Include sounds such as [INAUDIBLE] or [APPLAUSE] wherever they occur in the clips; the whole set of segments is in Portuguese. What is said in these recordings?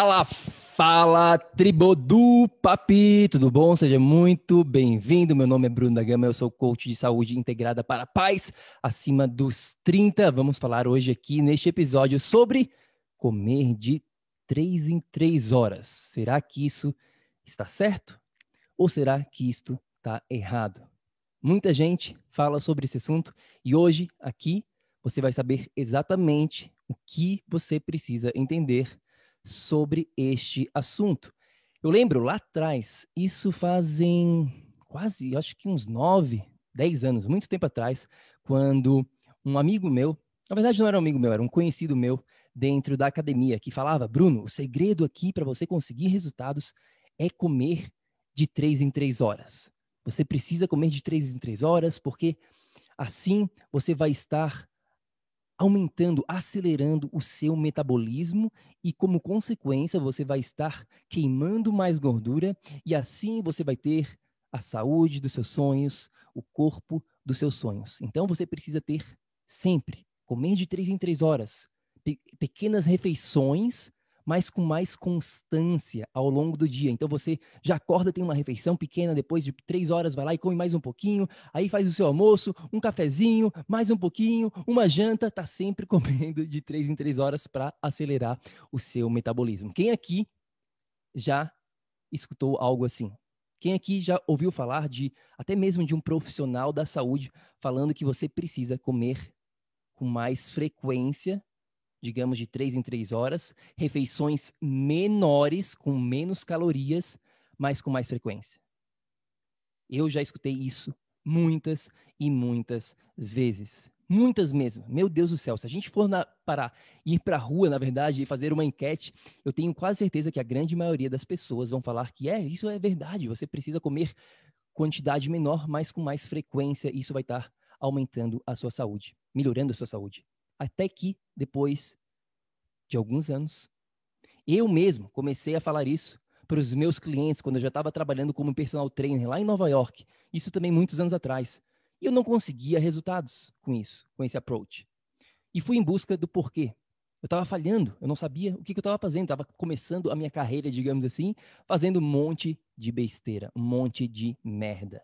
Fala, fala, tribo do Papi, tudo bom? Seja muito bem-vindo. Meu nome é Bruno da Gama, eu sou coach de saúde integrada para paz acima dos 30. Vamos falar hoje aqui neste episódio sobre comer de 3 em 3 horas. Será que isso está certo? Ou será que isto está errado? Muita gente fala sobre esse assunto e hoje aqui você vai saber exatamente o que você precisa entender sobre este assunto. Eu lembro lá atrás, isso fazem quase, acho que uns nove, dez anos, muito tempo atrás, quando um amigo meu, na verdade não era um amigo meu, era um conhecido meu dentro da academia, que falava: Bruno, o segredo aqui para você conseguir resultados é comer de três em três horas. Você precisa comer de três em três horas, porque assim você vai estar aumentando, acelerando o seu metabolismo e, como consequência, você vai estar queimando mais gordura e assim você vai ter a saúde dos seus sonhos, o corpo dos seus sonhos. Então você precisa ter sempre comer de três em três horas, pe pequenas refeições mas com mais constância ao longo do dia. Então você já acorda, tem uma refeição pequena, depois de três horas vai lá e come mais um pouquinho, aí faz o seu almoço, um cafezinho, mais um pouquinho, uma janta, tá sempre [LAUGHS] comendo de três em três horas para acelerar o seu metabolismo. Quem aqui já escutou algo assim? Quem aqui já ouviu falar de até mesmo de um profissional da saúde falando que você precisa comer com mais frequência digamos de três em três horas, refeições menores, com menos calorias, mas com mais frequência. Eu já escutei isso muitas e muitas vezes. Muitas mesmo. Meu Deus do céu, se a gente for na, para ir para a rua, na verdade, e fazer uma enquete, eu tenho quase certeza que a grande maioria das pessoas vão falar que é, isso é verdade, você precisa comer quantidade menor, mas com mais frequência, e isso vai estar aumentando a sua saúde, melhorando a sua saúde. Até que, depois de alguns anos, eu mesmo comecei a falar isso para os meus clientes quando eu já estava trabalhando como personal trainer lá em Nova York. Isso também muitos anos atrás. E eu não conseguia resultados com isso, com esse approach. E fui em busca do porquê. Eu estava falhando, eu não sabia o que, que eu estava fazendo. Estava começando a minha carreira, digamos assim, fazendo um monte de besteira, um monte de merda.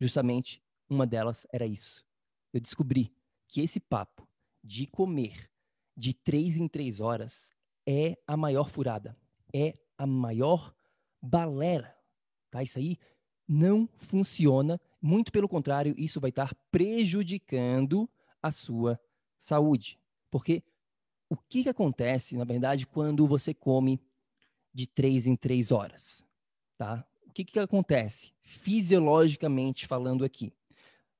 Justamente uma delas era isso. Eu descobri que esse papo de comer de três em três horas é a maior furada, é a maior balera, tá? Isso aí não funciona, muito pelo contrário, isso vai estar prejudicando a sua saúde. Porque o que, que acontece, na verdade, quando você come de três em três horas, tá? O que, que acontece, fisiologicamente falando aqui?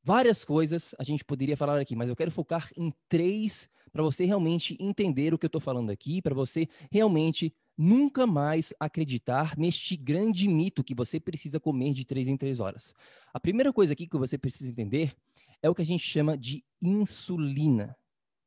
Várias coisas a gente poderia falar aqui, mas eu quero focar em três para você realmente entender o que eu estou falando aqui, para você realmente nunca mais acreditar neste grande mito que você precisa comer de três em três horas. A primeira coisa aqui que você precisa entender é o que a gente chama de insulina.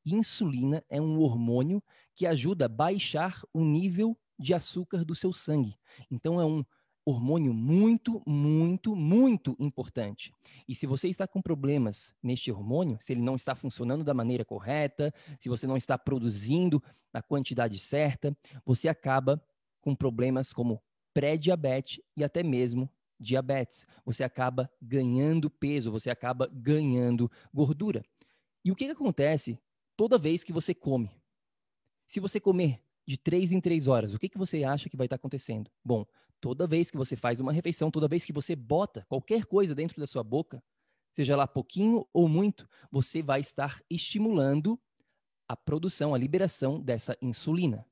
Insulina é um hormônio que ajuda a baixar o nível de açúcar do seu sangue. Então, é um hormônio muito, muito, muito importante. E se você está com problemas neste hormônio, se ele não está funcionando da maneira correta, se você não está produzindo a quantidade certa, você acaba com problemas como pré-diabetes e até mesmo diabetes. Você acaba ganhando peso, você acaba ganhando gordura. E o que, que acontece toda vez que você come? Se você comer de três em três horas, o que, que você acha que vai estar acontecendo? Bom, toda vez que você faz uma refeição, toda vez que você bota qualquer coisa dentro da sua boca, seja lá pouquinho ou muito, você vai estar estimulando a produção, a liberação dessa insulina.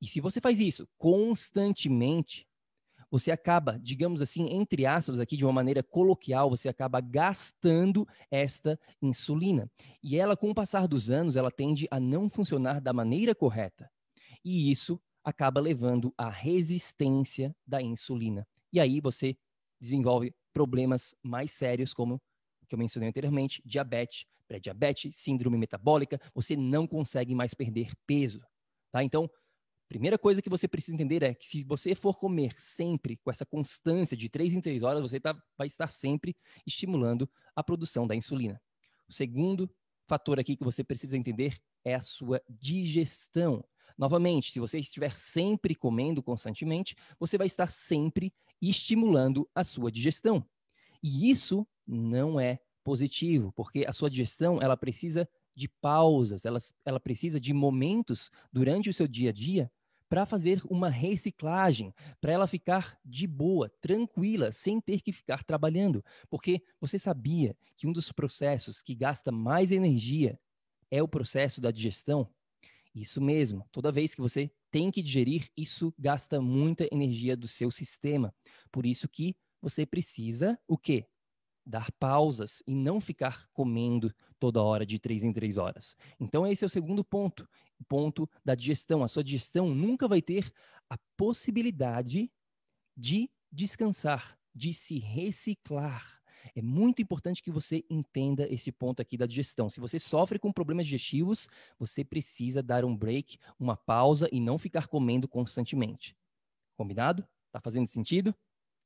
E se você faz isso constantemente, você acaba, digamos assim, entre aspas, aqui de uma maneira coloquial, você acaba gastando esta insulina. E ela, com o passar dos anos, ela tende a não funcionar da maneira correta. E isso acaba levando à resistência da insulina. E aí você desenvolve problemas mais sérios, como que eu mencionei anteriormente, diabetes, pré-diabetes, síndrome metabólica, você não consegue mais perder peso, tá? Então, primeira coisa que você precisa entender é que se você for comer sempre com essa constância de 3 em 3 horas, você tá, vai estar sempre estimulando a produção da insulina. O segundo fator aqui que você precisa entender é a sua digestão. Novamente, se você estiver sempre comendo constantemente, você vai estar sempre estimulando a sua digestão. E isso não é positivo, porque a sua digestão ela precisa de pausas, ela, ela precisa de momentos durante o seu dia a dia para fazer uma reciclagem, para ela ficar de boa, tranquila, sem ter que ficar trabalhando. Porque você sabia que um dos processos que gasta mais energia é o processo da digestão? Isso mesmo, toda vez que você tem que digerir, isso gasta muita energia do seu sistema. Por isso que você precisa o quê? Dar pausas e não ficar comendo toda hora de três em três horas. Então esse é o segundo ponto o ponto da digestão. A sua digestão nunca vai ter a possibilidade de descansar, de se reciclar. É muito importante que você entenda esse ponto aqui da digestão. Se você sofre com problemas digestivos, você precisa dar um break, uma pausa e não ficar comendo constantemente. Combinado? Tá fazendo sentido?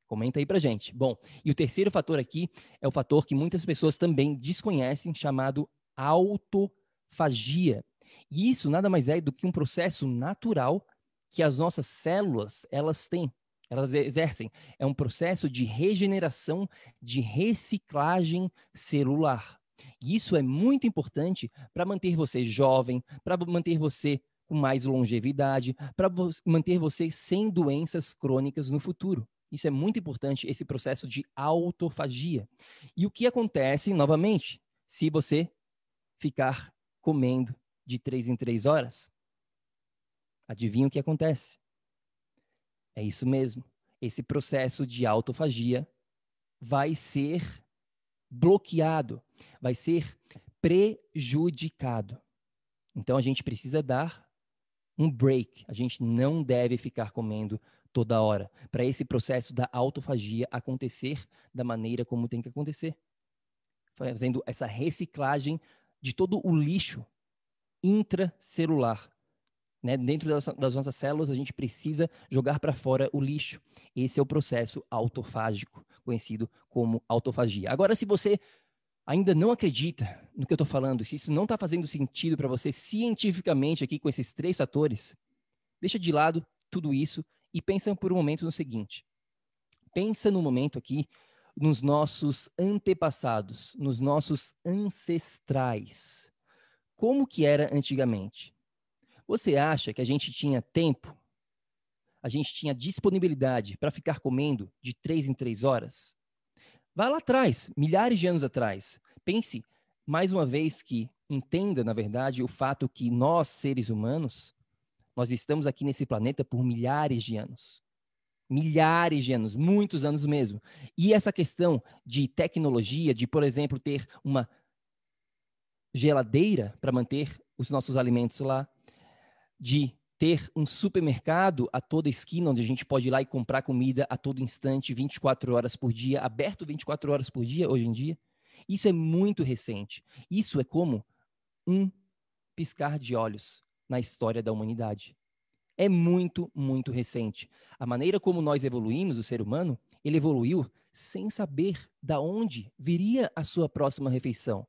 Comenta aí pra gente. Bom, e o terceiro fator aqui é o fator que muitas pessoas também desconhecem, chamado autofagia. E isso nada mais é do que um processo natural que as nossas células, elas têm, elas exercem. É um processo de regeneração, de reciclagem celular. E isso é muito importante para manter você jovem, para manter você com mais longevidade, para manter você sem doenças crônicas no futuro. Isso é muito importante, esse processo de autofagia. E o que acontece, novamente, se você ficar comendo de três em três horas? Adivinha o que acontece? É isso mesmo. Esse processo de autofagia vai ser bloqueado, vai ser prejudicado. Então a gente precisa dar um break. A gente não deve ficar comendo toda hora para esse processo da autofagia acontecer da maneira como tem que acontecer. Fazendo essa reciclagem de todo o lixo intracelular. Né? Dentro das, das nossas células, a gente precisa jogar para fora o lixo. Esse é o processo autofágico, conhecido como autofagia. Agora, se você ainda não acredita no que eu estou falando, se isso não está fazendo sentido para você cientificamente aqui com esses três fatores, deixa de lado tudo isso e pensa por um momento no seguinte. Pensa no momento aqui nos nossos antepassados, nos nossos ancestrais como que era antigamente. Você acha que a gente tinha tempo? A gente tinha disponibilidade para ficar comendo de três em três horas? Vá lá atrás, milhares de anos atrás. Pense mais uma vez que entenda, na verdade, o fato que nós, seres humanos, nós estamos aqui nesse planeta por milhares de anos. Milhares de anos, muitos anos mesmo. E essa questão de tecnologia, de, por exemplo, ter uma geladeira para manter os nossos alimentos lá, de ter um supermercado a toda esquina, onde a gente pode ir lá e comprar comida a todo instante, 24 horas por dia, aberto 24 horas por dia hoje em dia. Isso é muito recente. Isso é como um piscar de olhos na história da humanidade. É muito, muito recente. A maneira como nós evoluímos, o ser humano, ele evoluiu sem saber da onde viria a sua próxima refeição.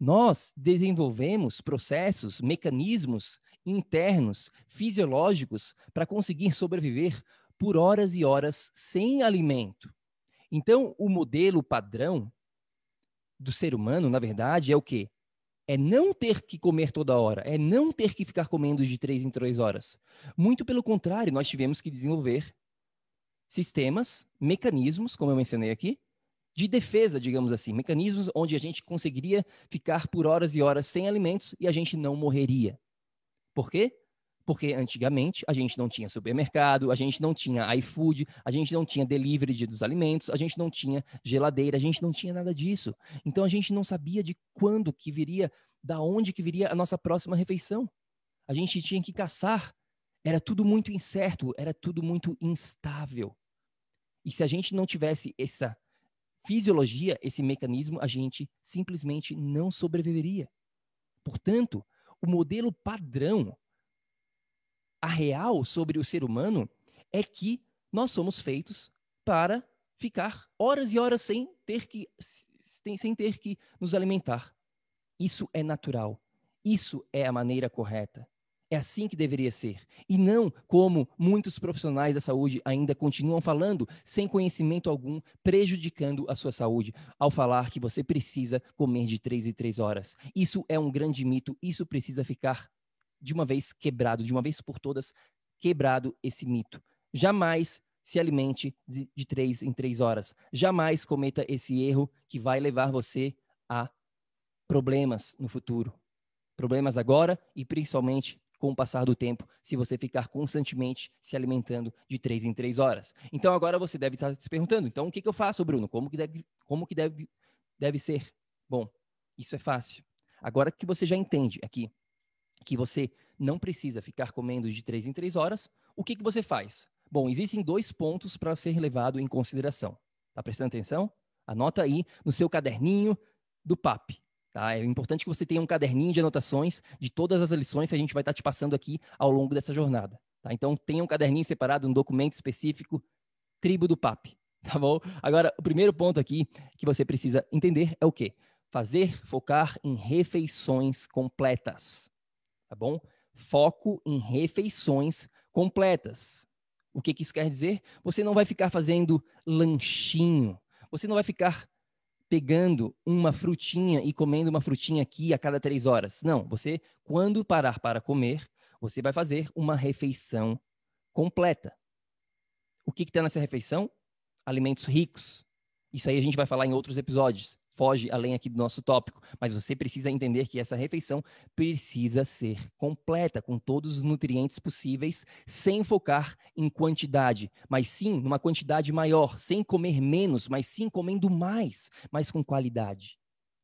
Nós desenvolvemos processos, mecanismos internos, fisiológicos, para conseguir sobreviver por horas e horas sem alimento. Então, o modelo padrão do ser humano, na verdade, é o quê? É não ter que comer toda hora, é não ter que ficar comendo de três em três horas. Muito pelo contrário, nós tivemos que desenvolver sistemas, mecanismos, como eu mencionei aqui, de defesa, digamos assim, mecanismos onde a gente conseguiria ficar por horas e horas sem alimentos e a gente não morreria. Por quê? Porque antigamente a gente não tinha supermercado, a gente não tinha iFood, a gente não tinha delivery dos alimentos, a gente não tinha geladeira, a gente não tinha nada disso. Então a gente não sabia de quando que viria, da onde que viria a nossa próxima refeição. A gente tinha que caçar. Era tudo muito incerto, era tudo muito instável. E se a gente não tivesse essa fisiologia, esse mecanismo, a gente simplesmente não sobreviveria. Portanto, o modelo padrão, a real sobre o ser humano, é que nós somos feitos para ficar horas e horas sem ter que, sem ter que nos alimentar. Isso é natural. Isso é a maneira correta. É assim que deveria ser. E não como muitos profissionais da saúde ainda continuam falando, sem conhecimento algum, prejudicando a sua saúde, ao falar que você precisa comer de três em três horas. Isso é um grande mito, isso precisa ficar de uma vez quebrado, de uma vez por todas, quebrado esse mito. Jamais se alimente de, três em três horas. Jamais cometa esse erro que vai levar você a problemas no futuro. Problemas agora e principalmente com o passar do tempo, se você ficar constantemente se alimentando de três em três horas. Então agora você deve estar se perguntando, então o que, que eu faço, Bruno? Como que deve, como que deve, deve ser? Bom, isso é fácil. Agora que você já entende aqui que você não precisa ficar comendo de três em três horas, o que, que você faz? Bom, existem dois pontos para ser levado em consideração. Tá prestando atenção? Anota aí no seu caderninho do PAP. Tá? É importante que você tenha um caderninho de anotações de todas as lições que a gente vai estar tá te passando aqui ao longo dessa jornada. Tá? Então, tenha um caderninho separado, um documento específico, tribo do PAP. [LAUGHS] Tá bom? Agora, o primeiro ponto aqui que você precisa entender é o quê? Fazer focar em refeições completas. Tá bom? Foco em refeições completas. O que, que isso quer dizer? Você não vai ficar fazendo lanchinho. Você não vai ficar pegando uma frutinha e comendo uma frutinha aqui a cada três horas. Não, você, quando parar para comer, você vai fazer uma refeição completa. O que está nessa refeição? Alimentos ricos. Isso aí a gente vai falar em outros episódios foge além aqui do nosso tópico, mas você precisa entender que essa refeição precisa ser completa, com todos os nutrientes possíveis, sem focar em quantidade, mas sim numa quantidade maior, sem comer menos, mas sim comendo mais, mas com qualidade.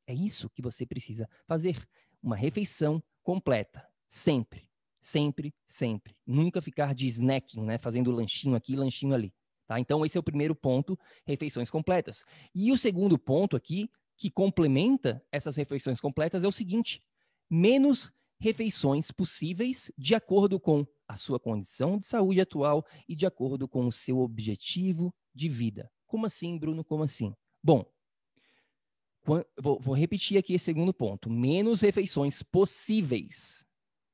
É isso que você precisa fazer. Uma refeição completa, sempre, sempre, sempre. Nunca ficar de snacking, né? Fazendo lanchinho aqui, lanchinho ali. Tá? Então, esse é o primeiro ponto, refeições completas. E o segundo ponto aqui que complementa essas refeições completas é o seguinte: menos refeições possíveis de acordo com a sua condição de saúde atual e de acordo com o seu objetivo de vida. Como assim, Bruno? Como assim? Bom, vou, repetir aqui esse segundo ponto: menos refeições possíveis.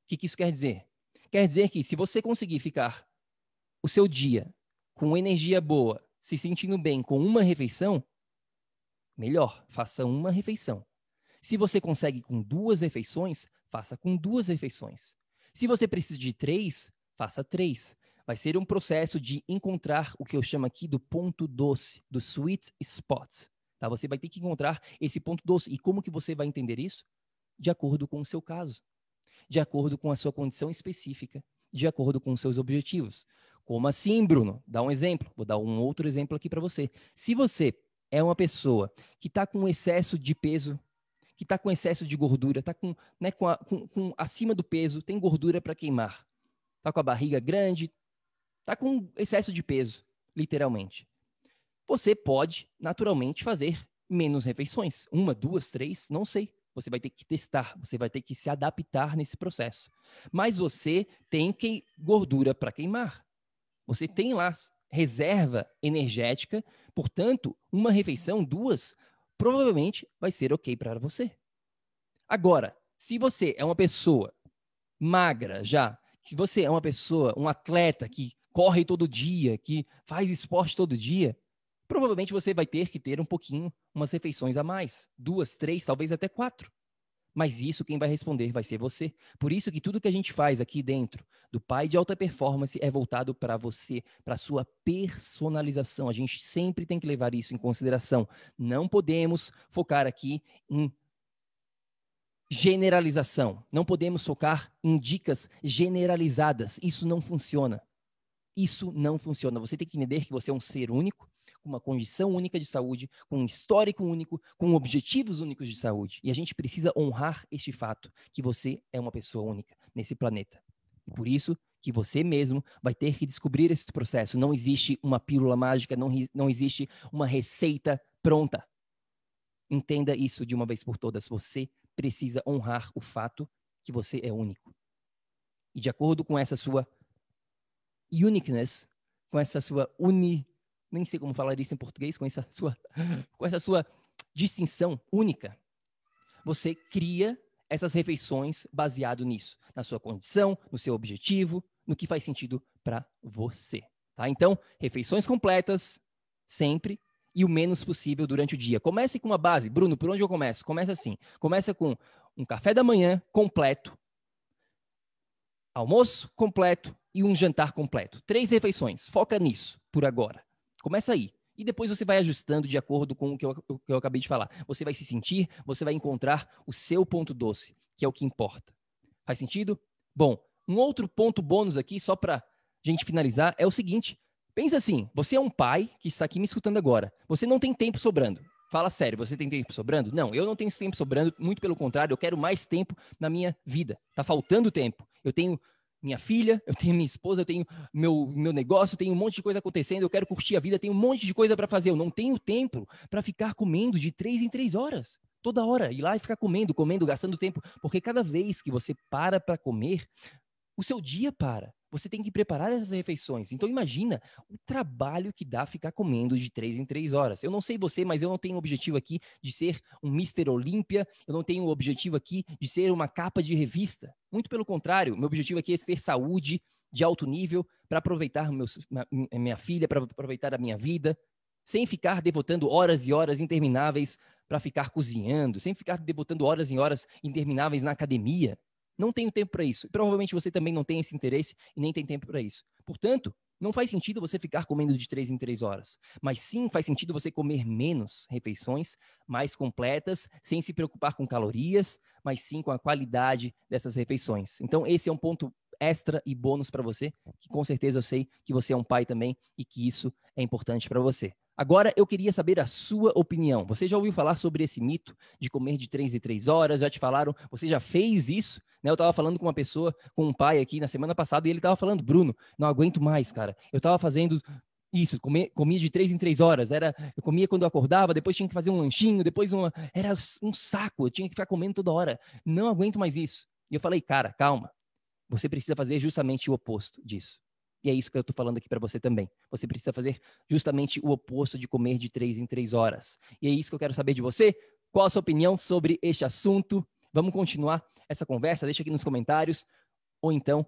O que isso quer dizer? Quer dizer que se você conseguir ficar o seu dia com energia boa, se sentindo bem com uma refeição, Melhor, faça uma refeição. Se você consegue com duas refeições, faça com duas refeições. Se você precisa de três, faça três. Vai ser um processo de encontrar o que eu chamo aqui do ponto doce, do sweet spot. Tá? Você vai ter que encontrar esse ponto doce. E como que você vai entender isso? De acordo com o seu caso, de acordo com a sua condição específica, de acordo com os seus objetivos. Como assim, Bruno? Dá um exemplo. Vou dar um outro exemplo aqui para você. Se você é uma pessoa que está com excesso de peso, que está com excesso de gordura, está com, né, com, com, com, acima do peso, tem gordura para queimar, está com a barriga grande, está com excesso de peso, literalmente. Você pode, naturalmente, fazer menos refeições, uma, duas, três, não sei. Você vai ter que testar, você vai ter que se adaptar nesse processo. Mas você tem que gordura para queimar. Você tem lá reserva energética, portanto, uma refeição, duas, provavelmente vai ser ok para você. Agora, se você é uma pessoa magra já, se você é uma pessoa, um atleta que corre todo dia, que faz esporte todo dia, provavelmente você vai ter que ter um pouquinho, umas refeições a mais, duas, três, talvez até quatro. Mas isso quem vai responder vai ser você. Por isso que tudo que a gente faz aqui dentro do Pai de Alta Performance é voltado para você, para sua personalização. A gente sempre tem que levar isso em consideração. Não podemos focar aqui em generalização. Não podemos focar em dicas generalizadas. Isso não funciona. Isso não funciona. Você tem que entender que você é um ser único com uma condição única de saúde, com um histórico único, com objetivos únicos de saúde. E a gente precisa honrar este fato, que você é uma pessoa única nesse planeta. E por isso que você mesmo vai ter que descobrir esse processo. Não existe uma pílula mágica, não, não existe uma receita pronta. Entenda isso de uma vez por todas. Você precisa honrar o fato que você é único. E de acordo com essa sua uniqueness, com essa sua uni, nem sei como falar isso em português, com essa sua, [LAUGHS] com essa sua distinção única, você cria essas refeições baseado nisso, na sua condição, no seu objetivo, no que faz sentido para você. Tá? Então, refeições completas, sempre, e o menos possível durante o dia. Comece com uma base. Bruno, por onde eu começo? Começa assim. Começa com um café da manhã completo, almoço completo e um jantar completo. Três refeições. Foca nisso por agora. Começa aí. E depois você vai ajustando de acordo com o que eu, o que eu acabei de falar. Você vai se sentir, você vai encontrar o seu ponto doce, que é o que importa. Faz sentido? Bom, um outro ponto bônus aqui, só para gente finalizar, é o seguinte: pensa assim, você é um pai que está aqui me escutando agora. Você não tem tempo sobrando. Fala sério, você tem tempo sobrando? Não, eu não tenho tempo sobrando, muito pelo contrário, eu quero mais tempo na minha vida. Tá faltando tempo. Eu tenho minha filha, eu tenho minha esposa, eu tenho meu, meu negócio, tenho um monte de coisa acontecendo, eu quero curtir a vida, tenho um monte de coisa para fazer. Eu não tenho tempo para ficar comendo de três em três horas. Toda hora, ir lá e ficar comendo, comendo, gastando tempo. Porque cada vez que você para para comer, o seu dia para. Você tem que preparar essas refeições. Então imagina o trabalho que dá ficar comendo de três em três horas. Eu não sei você, mas eu não tenho o objetivo aqui de ser um Mr. Olímpia. Eu não tenho o objetivo aqui de ser uma capa de revista. Muito pelo contrário, meu objetivo aqui é ter saúde de alto nível para aproveitar meus, minha filha, para aproveitar a minha vida, sem ficar devotando horas e horas intermináveis para ficar cozinhando, sem ficar devotando horas e horas intermináveis na academia. Não tenho tempo para isso. E provavelmente você também não tem esse interesse e nem tem tempo para isso. Portanto, não faz sentido você ficar comendo de três em três horas, mas sim faz sentido você comer menos refeições, mais completas, sem se preocupar com calorias, mas sim com a qualidade dessas refeições. Então, esse é um ponto extra e bônus para você, que com certeza eu sei que você é um pai também e que isso é importante para você. Agora eu queria saber a sua opinião. Você já ouviu falar sobre esse mito de comer de três em três horas? Já te falaram? Você já fez isso? Né? Eu estava falando com uma pessoa, com um pai aqui na semana passada, e ele estava falando, Bruno, não aguento mais, cara. Eu estava fazendo isso, comia, comia de três em três horas. Era, eu comia quando eu acordava, depois tinha que fazer um lanchinho, depois uma. Era um saco, eu tinha que ficar comendo toda hora. Não aguento mais isso. E eu falei, cara, calma. Você precisa fazer justamente o oposto disso. E é isso que eu estou falando aqui para você também. Você precisa fazer justamente o oposto de comer de três em três horas. E é isso que eu quero saber de você. Qual a sua opinião sobre este assunto? Vamos continuar essa conversa? Deixa aqui nos comentários. Ou então,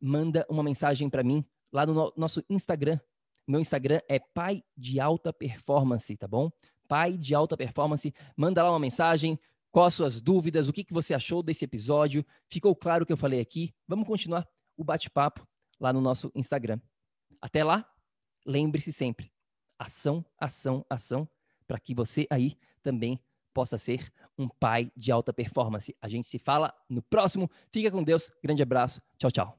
manda uma mensagem para mim lá no nosso Instagram. Meu Instagram é pai de alta performance, tá bom? Pai de alta performance. Manda lá uma mensagem. Quais as suas dúvidas? O que, que você achou desse episódio? Ficou claro o que eu falei aqui? Vamos continuar o bate-papo lá no nosso Instagram. Até lá, lembre-se sempre: ação, ação, ação, para que você aí também possa ser um pai de alta performance. A gente se fala no próximo. Fica com Deus. Grande abraço. Tchau, tchau.